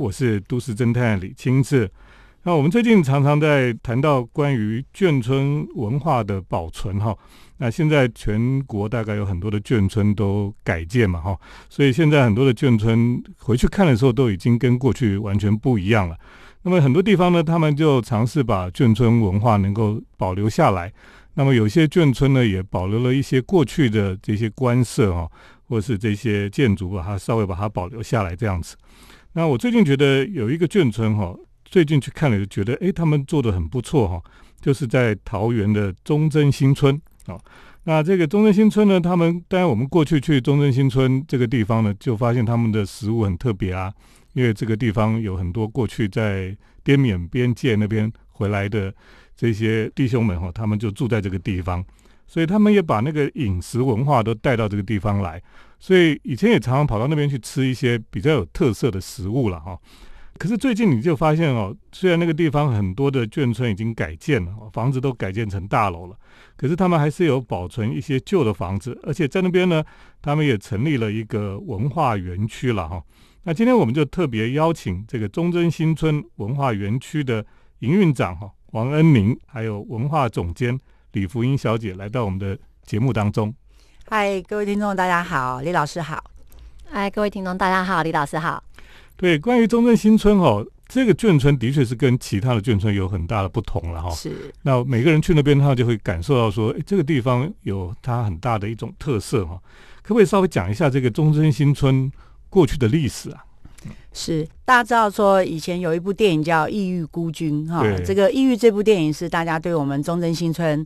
我是都市侦探李清志。那我们最近常常在谈到关于眷村文化的保存哈，那现在全国大概有很多的眷村都改建嘛哈，所以现在很多的眷村回去看的时候都已经跟过去完全不一样了。那么很多地方呢，他们就尝试把眷村文化能够保留下来。那么有些眷村呢，也保留了一些过去的这些官舍哈，或是这些建筑，把它稍微把它保留下来这样子。那我最近觉得有一个眷村哈。最近去看了，就觉得哎，他们做的很不错哈，就是在桃园的中正新村啊。那这个中正新村呢，他们当然我们过去去中正新村这个地方呢，就发现他们的食物很特别啊，因为这个地方有很多过去在滇缅边界那边回来的这些弟兄们哈，他们就住在这个地方，所以他们也把那个饮食文化都带到这个地方来，所以以前也常常跑到那边去吃一些比较有特色的食物了哈。可是最近你就发现哦，虽然那个地方很多的眷村已经改建了，房子都改建成大楼了，可是他们还是有保存一些旧的房子，而且在那边呢，他们也成立了一个文化园区了哈。那今天我们就特别邀请这个忠贞新村文化园区的营运长哈王恩宁，还有文化总监李福英小姐来到我们的节目当中。嗨，各位听众大家好，李老师好。嗨，各位听众大家好，李老师好。对，关于中正新村哦，这个眷村的确是跟其他的眷村有很大的不同了哈。是。那每个人去那边，他就会感受到说，哎，这个地方有它很大的一种特色哈。可不可以稍微讲一下这个中正新村过去的历史啊？是，大家知道说以前有一部电影叫《异域孤军》哈，这个《异域》这部电影是大家对我们中正新村。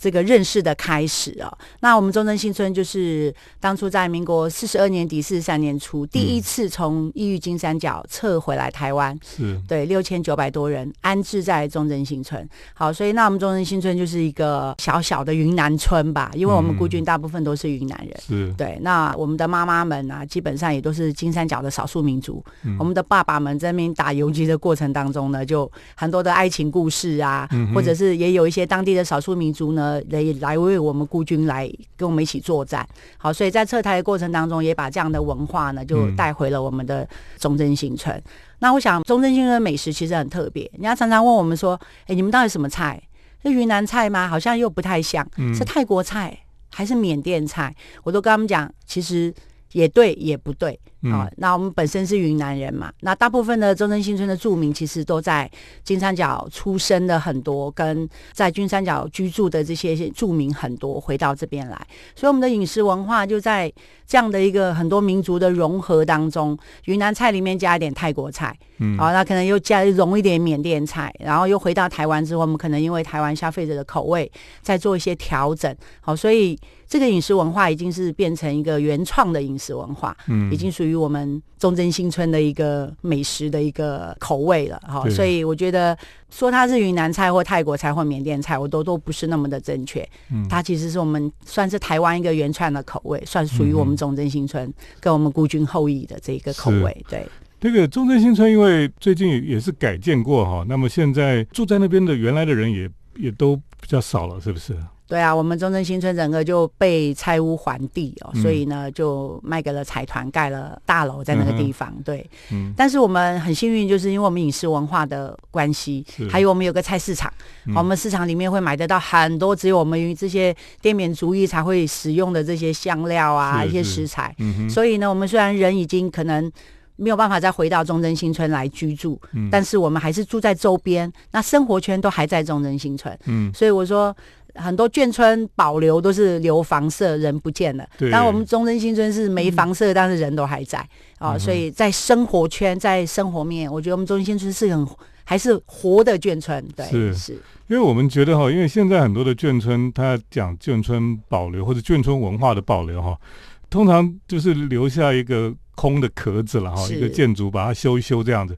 这个认识的开始哦，那我们中正新村就是当初在民国四十二年底、四十三年初，第一次从异域金三角撤回来台湾，是对六千九百多人安置在中正新村。好，所以那我们中正新村就是一个小小的云南村吧，因为我们孤军大部分都是云南人，是对。那我们的妈妈们啊，基本上也都是金三角的少数民族。我们的爸爸们在那边打游击的过程当中呢，就很多的爱情故事啊，或者是也有一些当地的少数民族呢。来来为我们孤军来跟我们一起作战，好，所以在撤台的过程当中，也把这样的文化呢，就带回了我们的中正新村。那我想，中正新村的美食其实很特别，人家常常问我们说：“哎，你们到底什么菜？是云南菜吗？好像又不太像，是泰国菜还是缅甸菜？”我都跟他们讲，其实。也对，也不对啊。那我们本身是云南人嘛，那大部分的中正新村的住民其实都在金三角出生的很多，跟在金三角居住的这些住民很多回到这边来，所以我们的饮食文化就在这样的一个很多民族的融合当中，云南菜里面加一点泰国菜，嗯，好，那可能又加融一点缅甸菜，然后又回到台湾之后，我们可能因为台湾消费者的口味再做一些调整，好，所以。这个饮食文化已经是变成一个原创的饮食文化，嗯，已经属于我们中正新村的一个美食的一个口味了，哈。所以我觉得说它是云南菜或泰国菜或缅甸菜，我都都不是那么的正确。嗯，它其实是我们算是台湾一个原创的口味，算属于我们中正新村跟我们孤军后裔的这一个口味。对，这个中正新村因为最近也是改建过哈，那么现在住在那边的原来的人也也都比较少了，是不是？对啊，我们中正新村整个就被拆屋还地哦，所以呢就卖给了财团，盖了大楼在那个地方。对，嗯但是我们很幸运，就是因为我们饮食文化的关系，还有我们有个菜市场，我们市场里面会买得到很多只有我们这些滇缅族裔才会使用的这些香料啊，一些食材。所以呢，我们虽然人已经可能没有办法再回到中正新村来居住，但是我们还是住在周边，那生活圈都还在中正新村。嗯，所以我说。很多眷村保留都是留房舍，人不见了。但我们中正新村是没房舍，但是人都还在啊。所以在生活圈，在生活面，我觉得我们中正新村是很还是活的眷村。对，是是。因为我们觉得哈，因为现在很多的眷村，它讲眷村保留或者眷村文化的保留哈，通常就是留下一个空的壳子了哈，一个建筑把它修一修这样子。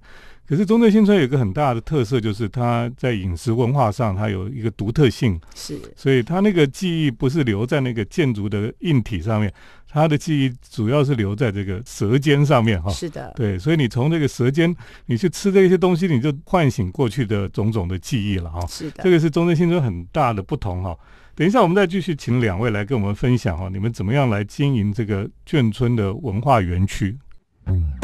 可是中正新村有一个很大的特色，就是它在饮食文化上，它有一个独特性。是，所以它那个记忆不是留在那个建筑的硬体上面，它的记忆主要是留在这个舌尖上面。哈，是的，对，所以你从这个舌尖，你去吃这些东西，你就唤醒过去的种种的记忆了。哈，是的，这个是中正新村很大的不同。哈，等一下我们再继续请两位来跟我们分享。哈，你们怎么样来经营这个眷村的文化园区？嗯。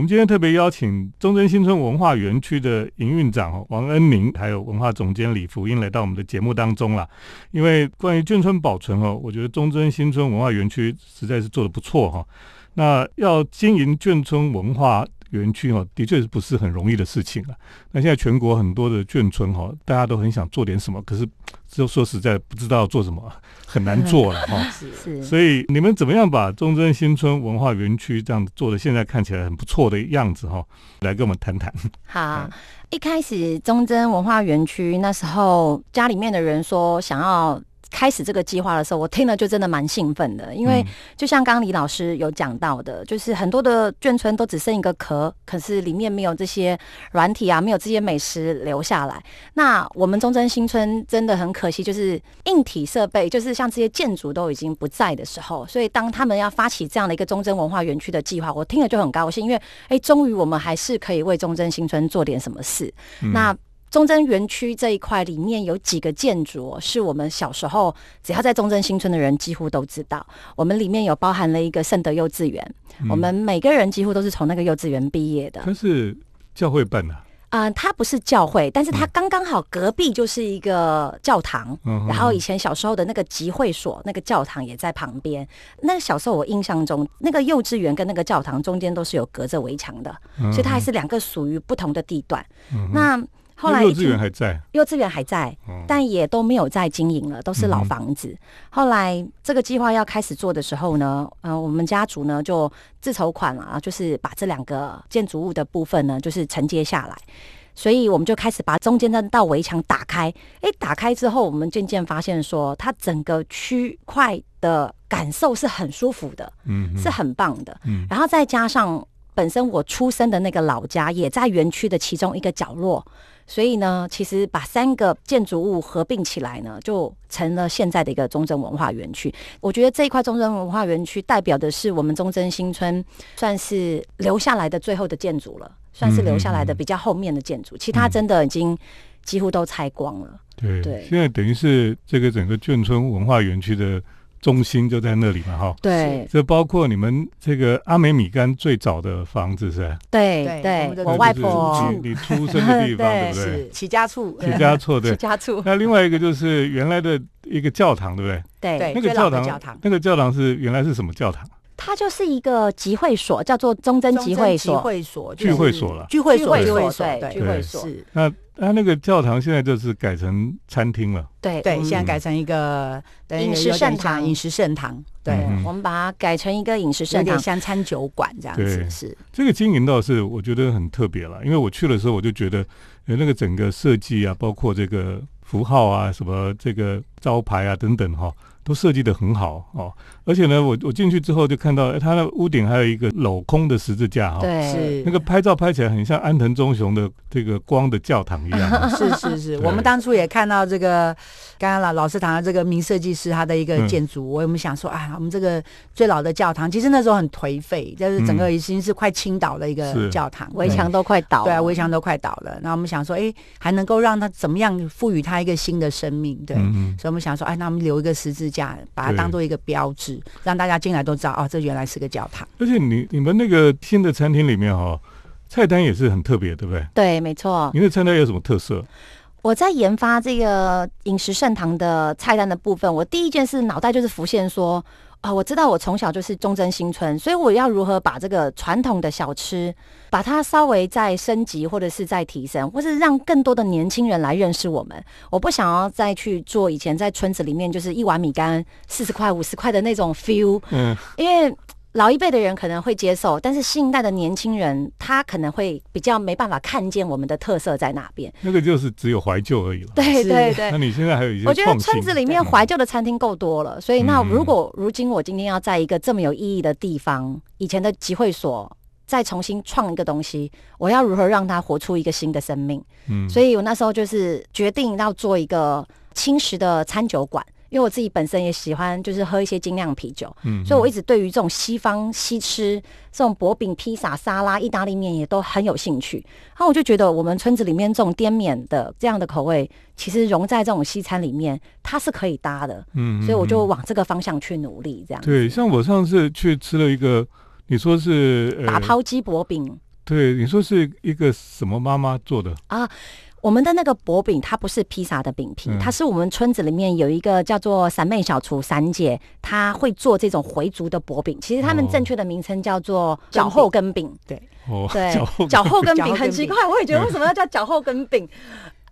我们今天特别邀请中正新村文化园区的营运长王恩宁，还有文化总监李福英来到我们的节目当中了。因为关于眷村保存哦，我觉得中正新村文化园区实在是做的不错哈。那要经营眷村文化。园区哦，的确是不是很容易的事情啊？那现在全国很多的眷村哈，大家都很想做点什么，可是就说实在不知道做什么，很难做了 哈。是，所以你们怎么样把中正新村文化园区这样做的现在看起来很不错的样子哈，来跟我们谈谈。好，一开始中正文化园区那时候家里面的人说想要。开始这个计划的时候，我听了就真的蛮兴奋的，因为就像刚刚李老师有讲到的，就是很多的眷村都只剩一个壳，可是里面没有这些软体啊，没有这些美食留下来。那我们中正新村真的很可惜，就是硬体设备，就是像这些建筑都已经不在的时候，所以当他们要发起这样的一个中正文化园区的计划，我听了就很高兴，因为哎，终于我们还是可以为中正新村做点什么事。那中正园区这一块里面有几个建筑，是我们小时候只要在中正新村的人几乎都知道。我们里面有包含了一个圣德幼稚园，我们每个人几乎都是从那个幼稚园毕业的。它是教会办的啊，它不是教会，但是它刚刚好隔壁就是一个教堂。嗯然后以前小时候的那个集会所，那个教堂也在旁边。那个小时候我印象中，那个幼稚园跟那个教堂中间都是有隔着围墙的，所以它还是两个属于不同的地段。那后来幼稚园还在，幼稚园还在，但也都没有在经营了，都是老房子。后来这个计划要开始做的时候呢，呃，我们家族呢就自筹款了，就是把这两个建筑物的部分呢，就是承接下来。所以我们就开始把中间那道围墙打开。哎，打开之后，我们渐渐发现说，它整个区块的感受是很舒服的，嗯，是很棒的。嗯，然后再加上本身我出生的那个老家也在园区的其中一个角落。所以呢，其实把三个建筑物合并起来呢，就成了现在的一个中正文化园区。我觉得这一块中正文化园区代表的是我们中正新村，算是留下来的最后的建筑了，算是留下来的比较后面的建筑，其他真的已经几乎都拆光了。对，现在等于是这个整个眷村文化园区的。中心就在那里嘛，哈。对，这包括你们这个阿美米干最早的房子是？对对，我外婆你出生的地方，对不对？起家处，起家处，对。起家处。那另外一个就是原来的一个教堂，对不对？对，那个教堂，那个教堂是原来是什么教堂？它就是一个集会所，叫做忠贞集会所。聚会所，聚会所了。聚会所，聚会所，对，聚会所。那那那个教堂现在就是改成餐厅了。对对，现在改成一个饮食圣堂。饮食圣堂，对，我们把它改成一个饮食圣堂，像餐酒馆这样子。是这个经营倒是我觉得很特别了，因为我去的时候我就觉得，呃，那个整个设计啊，包括这个符号啊，什么这个招牌啊等等哈。都设计的很好哦，而且呢，我我进去之后就看到，它的屋顶还有一个镂空的十字架哈，对，是。那个拍照拍起来很像安藤忠雄的这个光的教堂一样。是是是，我们当初也看到这个，刚刚老老师谈的这个名设计师他的一个建筑，我们想说啊，我们这个最老的教堂，其实那时候很颓废，就是整个已经是快倾倒的一个教堂，围墙都快倒，对啊，围墙都快倒了。那我们想说，哎，还能够让它怎么样赋予它一个新的生命？对，所以我们想说，哎，那我们留一个十字。架，把它当做一个标志，让大家进来都知道哦，这原来是个教堂。而且你你们那个新的餐厅里面哈，菜单也是很特别，对不对？对，没错。你的菜单有什么特色？我在研发这个饮食盛堂的菜单的部分，我第一件事脑袋就是浮现说。啊，我知道我从小就是忠贞新村，所以我要如何把这个传统的小吃，把它稍微再升级，或者是再提升，或是让更多的年轻人来认识我们。我不想要再去做以前在村子里面就是一碗米干四十块、五十块的那种 feel，嗯，因为。老一辈的人可能会接受，但是新一代的年轻人他可能会比较没办法看见我们的特色在哪边。那个就是只有怀旧而已了。对对对。那你现在还有一些我觉得村子里面怀旧的餐厅够多了，所以那如果如今我今天要在一个这么有意义的地方，以前的集会所再重新创一个东西，我要如何让它活出一个新的生命？嗯，所以我那时候就是决定要做一个轻食的餐酒馆。因为我自己本身也喜欢，就是喝一些精酿啤酒，嗯，所以我一直对于这种西方西吃，这种薄饼、披萨、沙拉、意大利面也都很有兴趣。然后我就觉得，我们村子里面这种滇缅的这样的口味，其实融在这种西餐里面，它是可以搭的，嗯，所以我就往这个方向去努力，这样。对，像我上次去吃了一个，你说是打抛鸡薄饼。对，你说是一个什么妈妈做的啊？我们的那个薄饼，它不是披萨的饼皮，它是我们村子里面有一个叫做三妹小厨三姐，她会做这种回族的薄饼。其实他们正确的名称叫做脚后跟饼。对，对，脚后跟饼很奇怪，我也觉得为什么要叫脚后跟饼？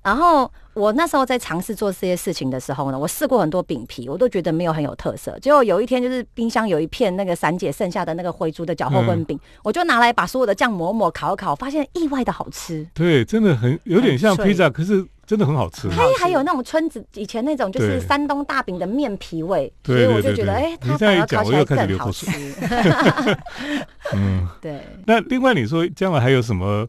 然后我那时候在尝试做这些事情的时候呢，我试过很多饼皮，我都觉得没有很有特色。结果有一天，就是冰箱有一片那个散姐剩下的那个灰猪的脚后跟饼，我就拿来把所有的酱抹抹烤烤，发现意外的好吃。对，真的很有点像披萨，可是真的很好吃。它还有那种村子以前那种就是山东大饼的面皮味，所以我就觉得哎，它反而烤起来更好吃。嗯，对。那另外你说将来还有什么？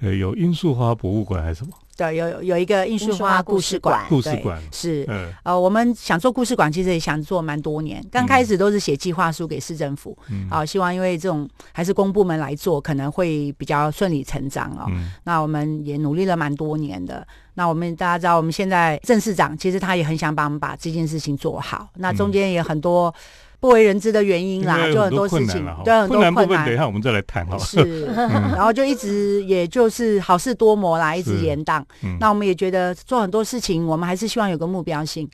呃，有罂粟花博物馆还是什么？对，有有一个罂粟花故事馆。故事馆是，呃，我们想做故事馆，其实也想做蛮多年。刚开始都是写计划书给市政府，好，希望因为这种还是公部门来做，可能会比较顺理成章哦。那我们也努力了蛮多年的。那我们大家知道，我们现在郑市长其实他也很想帮我们把这件事情做好。那中间也很多。不为人知的原因啦，就很多事情，对很多困难部分，等一下我们再来谈好了。是，然后就一直也就是好事多磨啦，一直延宕。那我们也觉得做很多事情，我们还是希望有个目标性。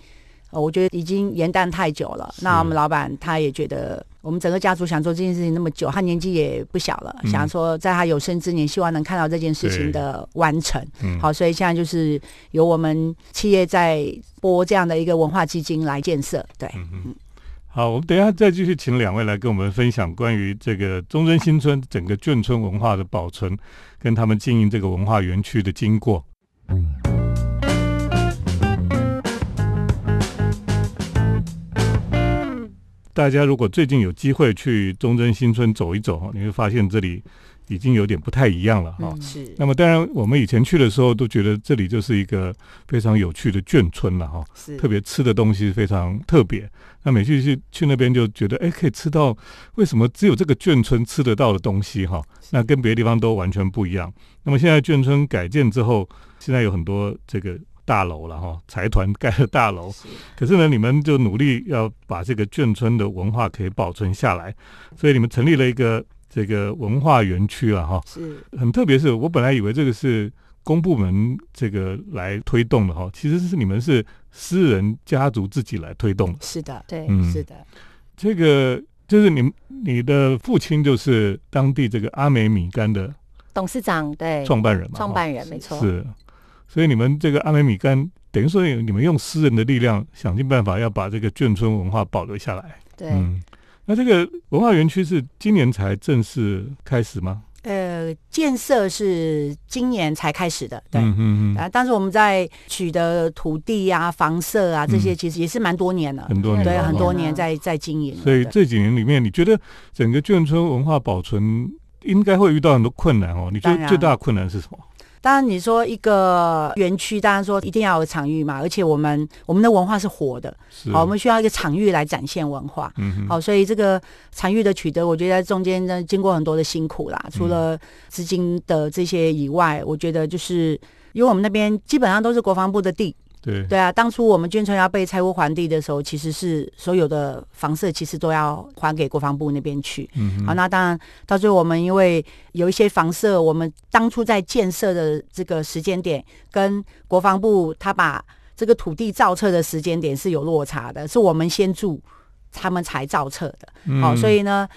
呃，我觉得已经延宕太久了。那我们老板他也觉得，我们整个家族想做这件事情那么久，他年纪也不小了，想说在他有生之年，希望能看到这件事情的完成。好，所以现在就是由我们企业在拨这样的一个文化基金来建设。对，嗯。好，我们等一下再继续请两位来跟我们分享关于这个中正新村整个眷村文化的保存，跟他们经营这个文化园区的经过。大家如果最近有机会去中正新村走一走，你会发现这里。已经有点不太一样了哈。是。那么当然，我们以前去的时候都觉得这里就是一个非常有趣的眷村了哈。是。特别吃的东西非常特别。那每次去去那边就觉得，哎，可以吃到为什么只有这个眷村吃得到的东西哈？那跟别的地方都完全不一样。那么现在眷村改建之后，现在有很多这个大楼了哈，财团盖的大楼。可是呢，你们就努力要把这个眷村的文化可以保存下来，所以你们成立了一个。这个文化园区了哈，是很特别。是我本来以为这个是公部门这个来推动的哈，其实是你们是私人家族自己来推动的。是的，对，是的。这个就是你你的父亲就是当地这个阿美米干的董事长，对，创办人嘛，创办人没错。是，所以你们这个阿美米干等于说你们用私人的力量想尽办法要把这个眷村文化保留下来。对。那这个文化园区是今年才正式开始吗？呃，建设是今年才开始的，对，嗯嗯啊，但是我们在取得土地啊、房舍啊这些，其实也是蛮多年了，很多年，对，很多年在在经营。所以这几年里面，你觉得整个眷村文化保存应该会遇到很多困难哦？你觉得最大的困难是什么？当然，你说一个园区，当然说一定要有场域嘛，而且我们我们的文化是活的，好，我们需要一个场域来展现文化，好，所以这个场域的取得，我觉得中间呢经过很多的辛苦啦，除了资金的这些以外，我觉得就是因为我们那边基本上都是国防部的地。对对啊，当初我们眷村要被拆屋还地的时候，其实是所有的房舍其实都要还给国防部那边去。嗯，好，那当然到最后我们因为有一些房舍，我们当初在建设的这个时间点跟国防部他把这个土地造册的时间点是有落差的，是我们先住，他们才造册的。好，所以呢。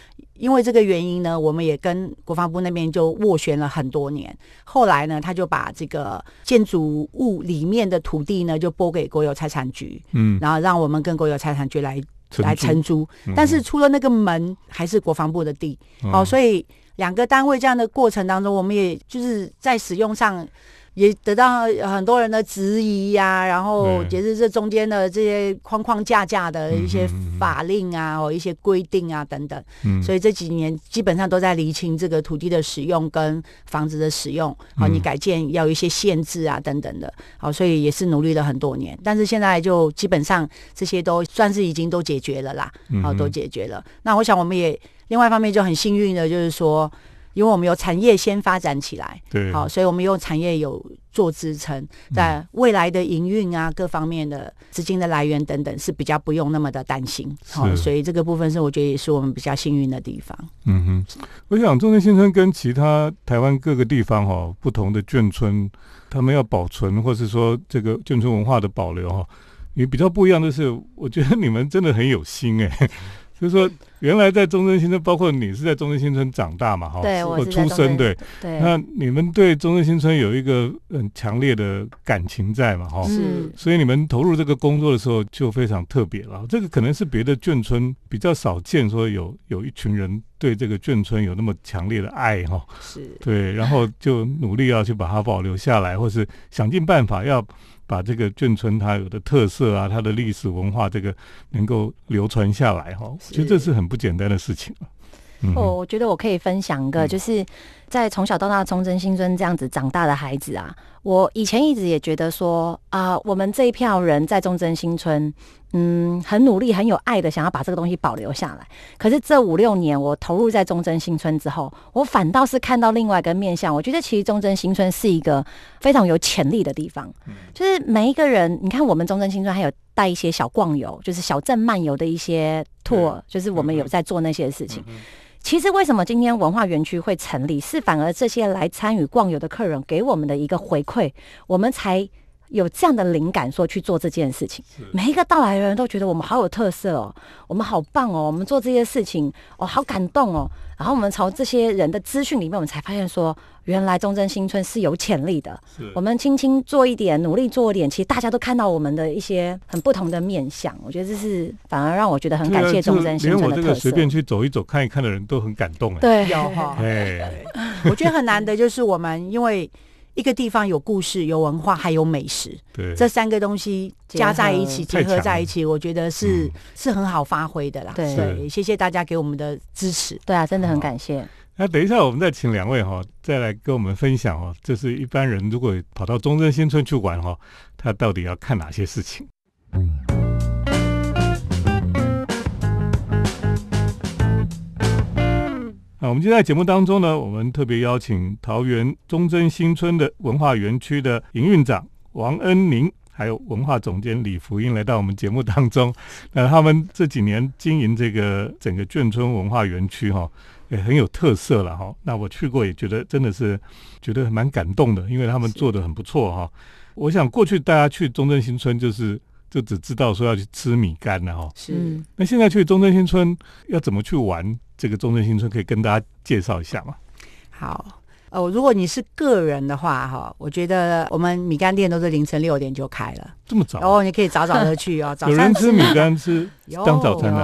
因为这个原因呢，我们也跟国防部那边就斡旋了很多年。后来呢，他就把这个建筑物里面的土地呢，就拨给国有财产局，嗯，然后让我们跟国有财产局来来承租。但是出了那个门，还是国防部的地，哦，所以两个单位这样的过程当中，我们也就是在使用上。也得到很多人的质疑呀，然后也是这中间的这些框框架架的一些法令啊，或一些规定啊等等。嗯，所以这几年基本上都在厘清这个土地的使用跟房子的使用。好，你改建要有一些限制啊等等的。好，所以也是努力了很多年，但是现在就基本上这些都算是已经都解决了啦。好，都解决了。那我想我们也另外一方面就很幸运的，就是说。因为我们有产业先发展起来，对，好，所以我们有产业有做支撑，在未来的营运啊各方面的资金的来源等等是比较不用那么的担心，好，所以这个部分是我觉得也是我们比较幸运的地方。嗯哼，我想中正新村跟其他台湾各个地方哈不同的眷村，他们要保存或是说这个眷村文化的保留哈，也比较不一样的是，我觉得你们真的很有心哎。就是说，原来在中正新村，包括你是在中正新村长大嘛，哈，对，我出生，对，对。那你们对中正新村有一个很强烈的感情在嘛，哈，是。所以你们投入这个工作的时候就非常特别了。这个可能是别的眷村比较少见，说有有一群人对这个眷村有那么强烈的爱，哈，是对，然后就努力要去把它保留下来，或是想尽办法要。把这个眷村它有的特色啊，它的历史文化，这个能够流传下来哈，其实这是。很不简单的事情哦，我觉得我可以分享一个，就是在从小到大忠贞新村这样子长大的孩子啊，我以前一直也觉得说啊，我们这一票人在忠贞新村，嗯，很努力、很有爱的想要把这个东西保留下来。可是这五六年我投入在忠贞新村之后，我反倒是看到另外一个面向。我觉得其实忠贞新村是一个非常有潜力的地方，就是每一个人，你看我们忠贞新村还有带一些小逛游，就是小镇漫游的一些 tour，就是我们有在做那些事情。其实为什么今天文化园区会成立，是反而这些来参与逛游的客人给我们的一个回馈，我们才有这样的灵感，说去做这件事情。每一个到来的人都觉得我们好有特色哦，我们好棒哦，我们做这些事情哦，好感动哦。然后我们从这些人的资讯里面，我们才发现说。原来忠贞新村是有潜力的，我们轻轻做一点，努力做一点，其实大家都看到我们的一些很不同的面相。我觉得这是反而让我觉得很感谢忠贞新村的特色。连我这个随便去走一走、看一看的人都很感动哎。对，有哈。哎，我觉得很难得，就是我们因为一个地方有故事、有文化，还有美食，对，这三个东西加在一起、结合在一起，我觉得是是很好发挥的啦。对，谢谢大家给我们的支持。对啊，真的很感谢。那等一下，我们再请两位哈，再来跟我们分享哦，就是一般人如果跑到中正新村去玩哈，他到底要看哪些事情？那我们今天在节目当中呢，我们特别邀请桃园中正新村的文化园区的营运长王恩宁，还有文化总监李福英来到我们节目当中。那他们这几年经营这个整个眷村文化园区哈。也很有特色了哈，那我去过也觉得真的是觉得蛮感动的，因为他们做的很不错哈。我想过去大家去中正新村就是就只知道说要去吃米干了哈，是。那现在去中正新村要怎么去玩？这个中正新村可以跟大家介绍一下吗？好。哦，如果你是个人的话，哈，我觉得我们米干店都是凌晨六点就开了，这么早，然后你可以早早的去哦。有人吃米干吃当早餐的，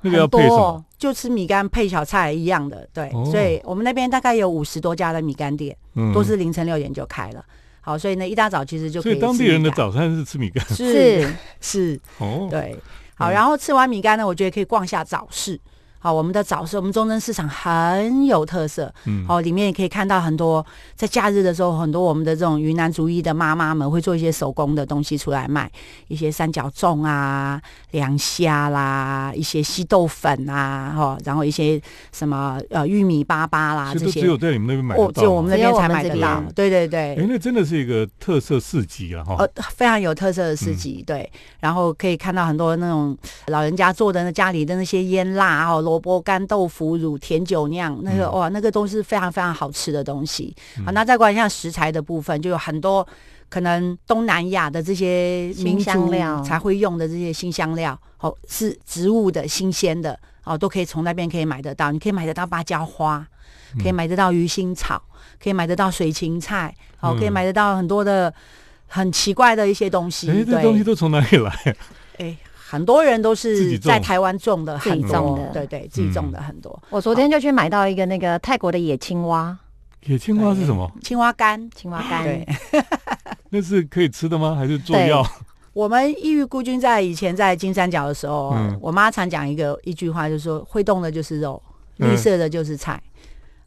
那个要配什么？就吃米干配小菜一样的，对。所以我们那边大概有五十多家的米干店，都是凌晨六点就开了。好，所以呢，一大早其实就可以。所以当地人的早餐是吃米干，是 是哦，对。好，然后吃完米干呢，我觉得可以逛下早市。好，我们的早市，我们中正市场很有特色。嗯，好，里面也可以看到很多在假日的时候，很多我们的这种云南族裔的妈妈们会做一些手工的东西出来卖，一些三角粽啊、凉虾啦、一些稀豆粉啊，哈，然后一些什么呃玉米粑粑啦，这些只有在你们那边买得到，只有我们那边才买得到。对对对，哎，那真的是一个特色市集啊，哈，呃，非常有特色的市集。对，然后可以看到很多那种老人家做的那家里的那些腌腊哦。萝卜干豆腐乳甜酒酿，那个哇，那个都是非常非常好吃的东西。好，那再关于像食材的部分，就有很多可能东南亚的这些新香料才会用的这些新香料，哦，是植物的新鲜的，哦，都可以从那边可以买得到。你可以买得到芭蕉花，可以买得到鱼腥草，可以买得到水芹菜，好，可以买得到很多的很奇怪的一些东西。哎，这东西都从哪里来？哎。很多人都是在台湾种的，自己种的，对对，自己种的很多。我昨天就去买到一个那个泰国的野青蛙。野青蛙是什么？青蛙干，青蛙干。对，那是可以吃的吗？还是做药？我们异域孤军在以前在金三角的时候，我妈常讲一个一句话，就是说会动的就是肉，绿色的就是菜。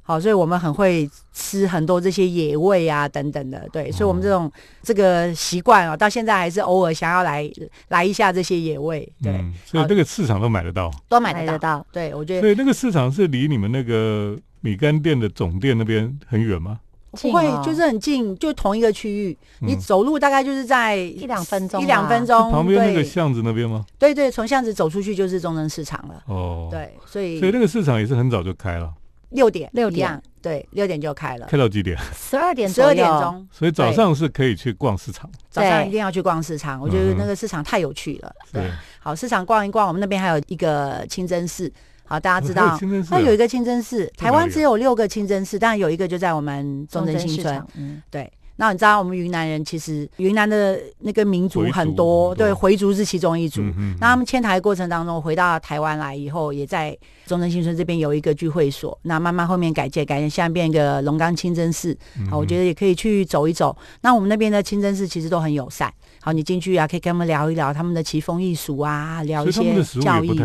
好，所以我们很会吃很多这些野味啊，等等的，对，所以我们这种这个习惯啊，到现在还是偶尔想要来来一下这些野味，对，所以这个市场都买得到，都买得到，对我觉得，所以那个市场是离你们那个米干店的总店那边很远吗？不会，就是很近，就同一个区域。你走路大概就是在一两分钟，一两分钟。旁边那个巷子那边吗？对对，从巷子走出去就是中正市场了。哦，对，所以所以那个市场也是很早就开了，六点六点，对，六点就开了，开到几点？十二点十二点钟。所以早上是可以去逛市场，早上一定要去逛市场。我觉得那个市场太有趣了。对，好，市场逛一逛，我们那边还有一个清真寺。好，大家知道，那有一个清真寺，台湾只有六个清真寺，但有一个就在我们中正新村。嗯，对。那你知道我们云南人其实云南的那个民族很多，对回族是其中一族。那他们迁台过程当中回到台湾来以后，也在中正新村这边有一个聚会所。那慢慢后面改建，改建现在变一个龙岗清真寺。好，我觉得也可以去走一走。那我们那边的清真寺其实都很友善。好，你进去啊，可以跟他们聊一聊他们的奇风异俗啊，聊一些教义。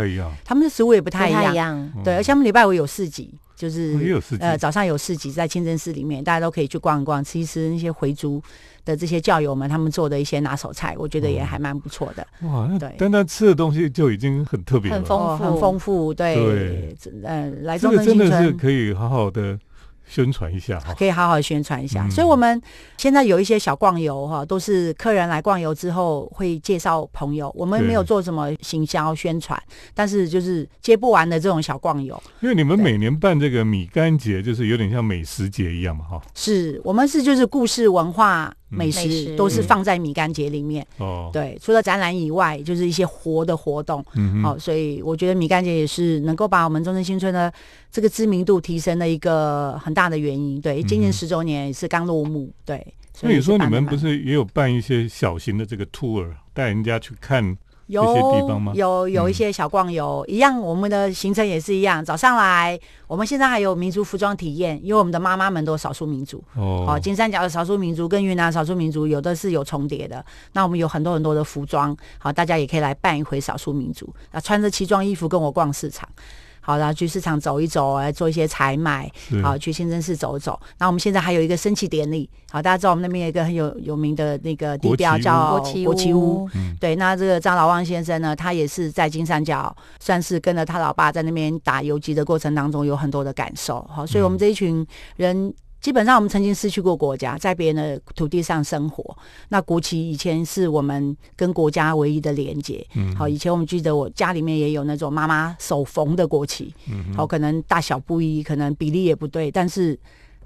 他们的食物也不太一样，对，而且他们礼拜五有市集。就是呃，早上有市集在清真寺里面，大家都可以去逛一逛，吃一吃那些回族的这些教友们他们做的一些拿手菜，我觉得也还蛮不错的。哇，对，单单吃的东西就已经很特别，很丰富，很丰富。对，对，呃，来中正新村真的是可以好好的。宣传一下哈，可以好好宣传一下。所以，我们现在有一些小逛游哈，都是客人来逛游之后会介绍朋友。我们没有做什么行销宣传，但是就是接不完的这种小逛游。因为你们每年办这个米干节，就是有点像美食节一样嘛哈。是我们是就是故事文化。美食都是放在米干节里面。哦，对，除了展览以外，就是一些活的活动，嗯，好，所以我觉得米干节也是能够把我们中正新村的这个知名度提升的一个很大的原因。对，今年十周年也是刚落幕，对。所以说你们不是也有办一些小型的这个 tour，带人家去看？有有有一些小逛游，一样，我们的行程也是一样。早上来，我们现在还有民族服装体验，因为我们的妈妈们都是少数民族哦。金三角的少数民族跟云南少数民族有的是有重叠的，那我们有很多很多的服装，好，大家也可以来办一回少数民族啊，穿着奇装异服跟我逛市场。好，然后去市场走一走，来做一些采买。好，去清真寺走走。那我们现在还有一个升旗典礼。好，大家知道我们那边有一个很有有名的那个地标叫国旗屋。对，那这个张老旺先生呢，他也是在金三角，算是跟着他老爸在那边打游击的过程当中有很多的感受。好，所以我们这一群人。基本上我们曾经失去过国家，在别人的土地上生活。那国旗以前是我们跟国家唯一的连接。嗯，好，以前我们记得我家里面也有那种妈妈手缝的国旗。嗯，好，可能大小不一，可能比例也不对，但是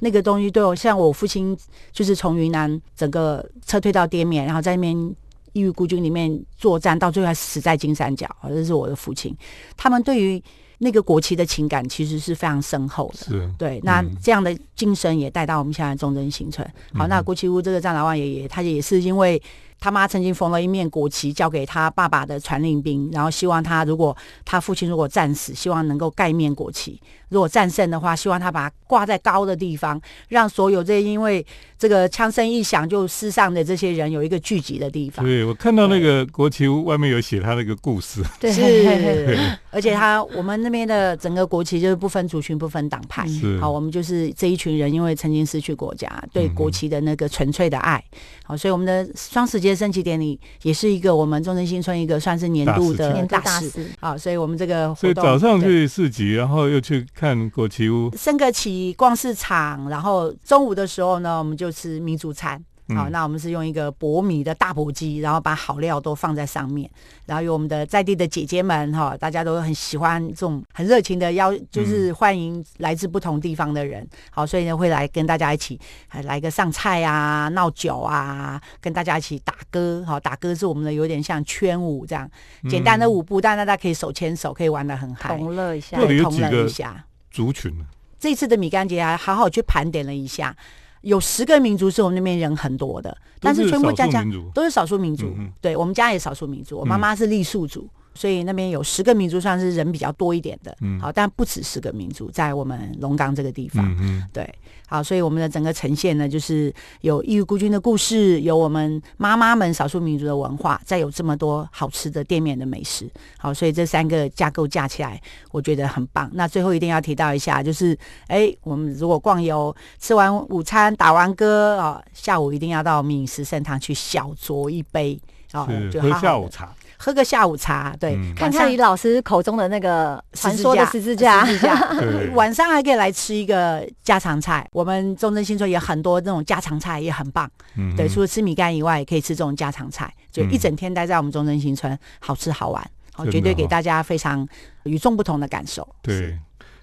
那个东西对我，像我父亲就是从云南整个撤退到滇缅，然后在那边异域孤军里面作战，到最后死在金三角。这是我的父亲，他们对于。那个国旗的情感其实是非常深厚的，是对。那这样的精神也带到我们现在忠贞新村。好，那国旗屋这个张老万爷爷，他也是因为。他妈曾经缝了一面国旗，交给他爸爸的传令兵，然后希望他如果他父亲如果战死，希望能够盖面国旗；如果战胜的话，希望他把它挂在高的地方，让所有这因为这个枪声一响就失丧的这些人有一个聚集的地方。对，我看到那个国旗屋外面有写他那个故事，对。是，而且他我们那边的整个国旗就是不分族群、不分党派，好，我们就是这一群人，因为曾经失去国家，对国旗的那个纯粹的爱，好，所以我们的双十节。升旗典礼也是一个我们中正新村一个算是年度的大事好，所以我们这个所以早上去市集，然后又去看国旗屋，升个旗，逛市场，然后中午的时候呢，我们就吃民族餐。好，那我们是用一个薄米的大薄机，然后把好料都放在上面，然后有我们的在地的姐姐们哈，大家都很喜欢这种很热情的邀，就是欢迎来自不同地方的人。好，所以呢会来跟大家一起还来个上菜啊、闹酒啊，跟大家一起打歌。好，打歌是我们的有点像圈舞这样简单的舞步，但大家可以手牵手，可以玩的很嗨，同乐一下，同乐一下。族群这次的米干节还好好去盘点了一下。有十个民族是我们那边人很多的，但是全部家家都是少数民族。对我们家也少数民族，我妈妈是傈僳族。所以那边有十个民族，算是人比较多一点的。嗯，好，但不止十个民族在我们龙岗这个地方。嗯对，好，所以我们的整个呈现呢，就是有异域孤军的故事，有我们妈妈们少数民族的文化，再有这么多好吃的店面的美食。好，所以这三个架构架起来，我觉得很棒。那最后一定要提到一下，就是哎，我们如果逛游，吃完午餐，打完歌啊，下午一定要到闽食盛堂去小酌一杯，哦，就喝下午茶。喝个下午茶，对，看看李老师口中的那个传说的十字架，十字架，晚上还可以来吃一个家常菜。我们中正新村有很多那种家常菜，也很棒。嗯，对，除了吃米干以外，也可以吃这种家常菜，就一整天待在我们中正新村，好吃好玩，好，绝对给大家非常与众不同的感受。对。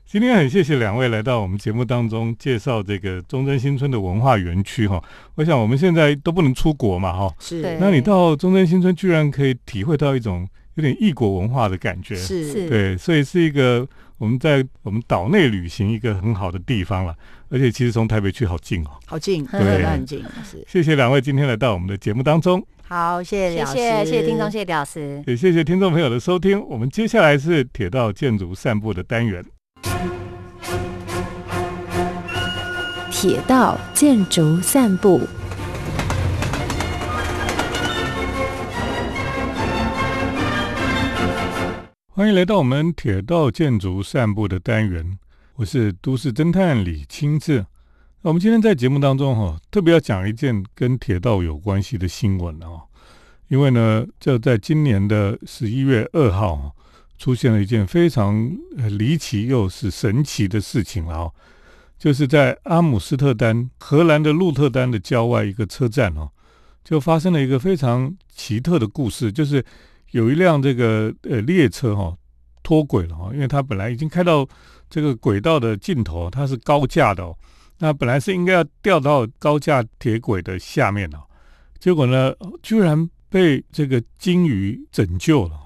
今天很谢谢两位来到我们节目当中介绍这个中正新村的文化园区哈。我想我们现在都不能出国嘛哈，是。那你到中正新村居然可以体会到一种有点异国文化的感觉，是。对，所以是一个我们在我们岛内旅行一个很好的地方了。而且其实从台北去好近哦，好近，对，很近。是。谢谢两位今天来到我们的节目当中。好，谢谢，谢谢，谢谢听众，谢谢李老师，也谢谢听众朋友的收听。我们接下来是铁道建筑散步的单元。铁道建筑散步，欢迎来到我们铁道建筑散步的单元。我是都市侦探李清志。我们今天在节目当中哈，特别要讲一件跟铁道有关系的新闻哦。因为呢，就在今年的十一月二号，出现了一件非常离奇又是神奇的事情了哦。就是在阿姆斯特丹，荷兰的鹿特丹的郊外一个车站哦，就发生了一个非常奇特的故事。就是有一辆这个呃列车哈脱轨了哈，因为它本来已经开到这个轨道的尽头，它是高架的哦，那本来是应该要掉到高架铁轨的下面哦，结果呢，居然被这个鲸鱼拯救了。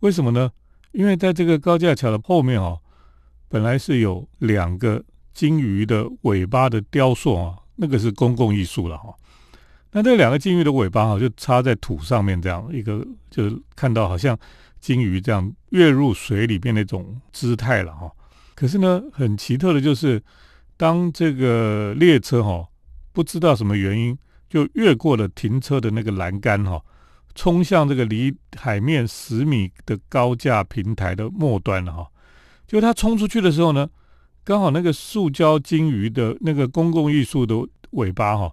为什么呢？因为在这个高架桥的后面哦，本来是有两个。鲸鱼的尾巴的雕塑啊，那个是公共艺术了哈。那这两个鲸鱼的尾巴哈，就插在土上面这样一个，就是看到好像鲸鱼这样跃入水里面那种姿态了哈。可是呢，很奇特的就是，当这个列车哈不知道什么原因就越过了停车的那个栏杆哈，冲向这个离海面十米的高架平台的末端了哈。就它冲出去的时候呢。刚好那个塑胶鲸鱼的那个公共艺术的尾巴哈，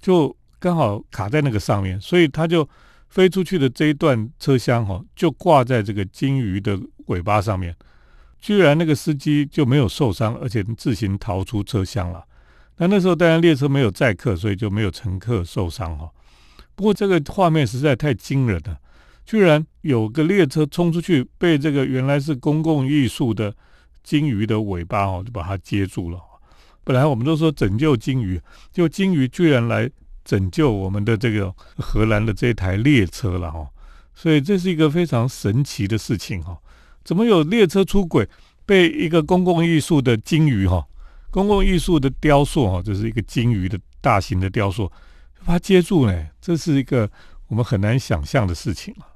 就刚好卡在那个上面，所以它就飞出去的这一段车厢哈，就挂在这个鲸鱼的尾巴上面。居然那个司机就没有受伤，而且自行逃出车厢了。那那时候当然列车没有载客，所以就没有乘客受伤哈。不过这个画面实在太惊人了，居然有个列车冲出去，被这个原来是公共艺术的。鲸鱼的尾巴哦，就把它接住了。本来我们都说拯救鲸鱼，就鲸鱼居然来拯救我们的这个荷兰的这台列车了哈。所以这是一个非常神奇的事情哈。怎么有列车出轨，被一个公共艺术的鲸鱼哈，公共艺术的雕塑哈，这是一个鲸鱼的大型的雕塑，把它接住呢？这是一个我们很难想象的事情啊。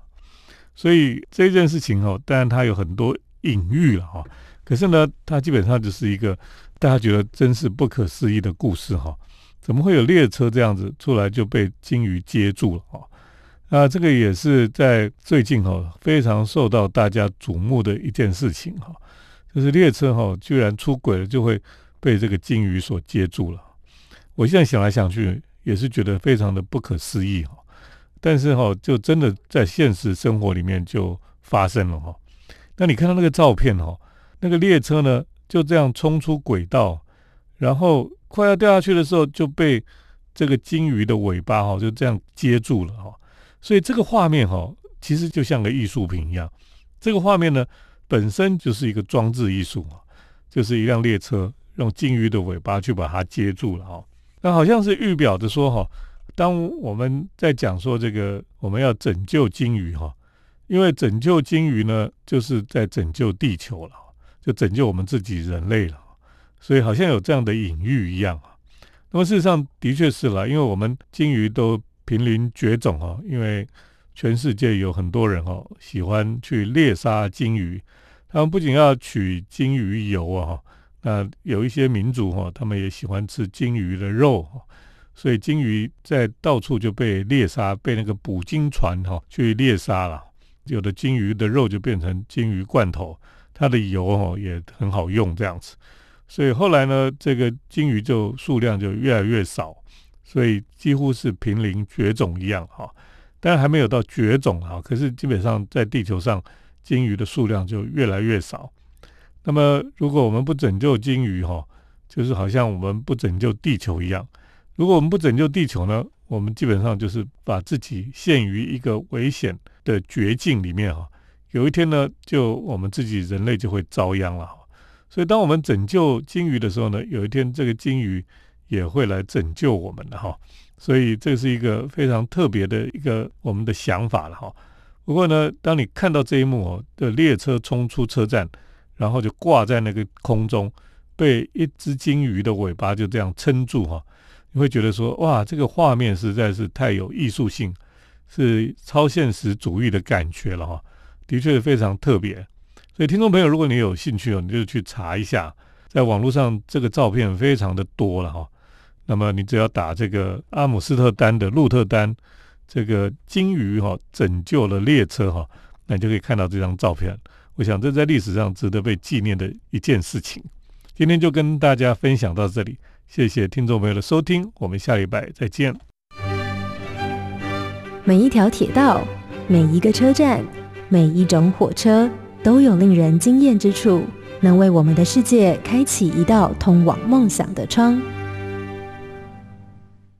所以这件事情哦，当然它有很多隐喻了哈。可是呢，它基本上就是一个大家觉得真是不可思议的故事哈。怎么会有列车这样子出来就被鲸鱼接住了哈？啊，这个也是在最近哈非常受到大家瞩目的一件事情哈，就是列车哈居然出轨了，就会被这个鲸鱼所接住了。我现在想来想去也是觉得非常的不可思议哈。但是哈，就真的在现实生活里面就发生了哈。那你看到那个照片哈？那个列车呢，就这样冲出轨道，然后快要掉下去的时候，就被这个鲸鱼的尾巴哈就这样接住了哈。所以这个画面哈，其实就像个艺术品一样。这个画面呢，本身就是一个装置艺术啊，就是一辆列车用鲸鱼的尾巴去把它接住了哈。那好像是预表着说哈，当我们在讲说这个我们要拯救鲸鱼哈，因为拯救鲸鱼呢，就是在拯救地球了。就拯救我们自己人类了，所以好像有这样的隐喻一样啊。那么事实上的确是了，因为我们鲸鱼都濒临绝种哦，因为全世界有很多人哦喜欢去猎杀鲸鱼，他们不仅要取鲸鱼油啊，那有一些民族哈，他们也喜欢吃鲸鱼的肉，所以鲸鱼在到处就被猎杀，被那个捕鲸船哈去猎杀了，有的鲸鱼的肉就变成鲸鱼罐头。它的油哦也很好用，这样子，所以后来呢，这个鲸鱼就数量就越来越少，所以几乎是濒临绝种一样哈。但还没有到绝种啊。可是基本上在地球上，鲸鱼的数量就越来越少。那么如果我们不拯救鲸鱼哈，就是好像我们不拯救地球一样。如果我们不拯救地球呢，我们基本上就是把自己陷于一个危险的绝境里面哈。有一天呢，就我们自己人类就会遭殃了。所以，当我们拯救鲸鱼的时候呢，有一天这个鲸鱼也会来拯救我们的哈。所以，这是一个非常特别的一个我们的想法了哈。不过呢，当你看到这一幕哦，的列车冲出车站，然后就挂在那个空中，被一只鲸鱼的尾巴就这样撑住哈，你会觉得说，哇，这个画面实在是太有艺术性，是超现实主义的感觉了哈。的确非常特别。所以，听众朋友，如果你有兴趣哦，你就去查一下，在网络上这个照片非常的多了哈。那么，你只要打这个阿姆斯特丹的鹿特丹这个鲸鱼哈拯救了列车哈，那你就可以看到这张照片。我想这在历史上值得被纪念的一件事情。今天就跟大家分享到这里，谢谢听众朋友的收听，我们下礼拜再见。每一条铁道，每一个车站，每一种火车。都有令人惊艳之处，能为我们的世界开启一道通往梦想的窗。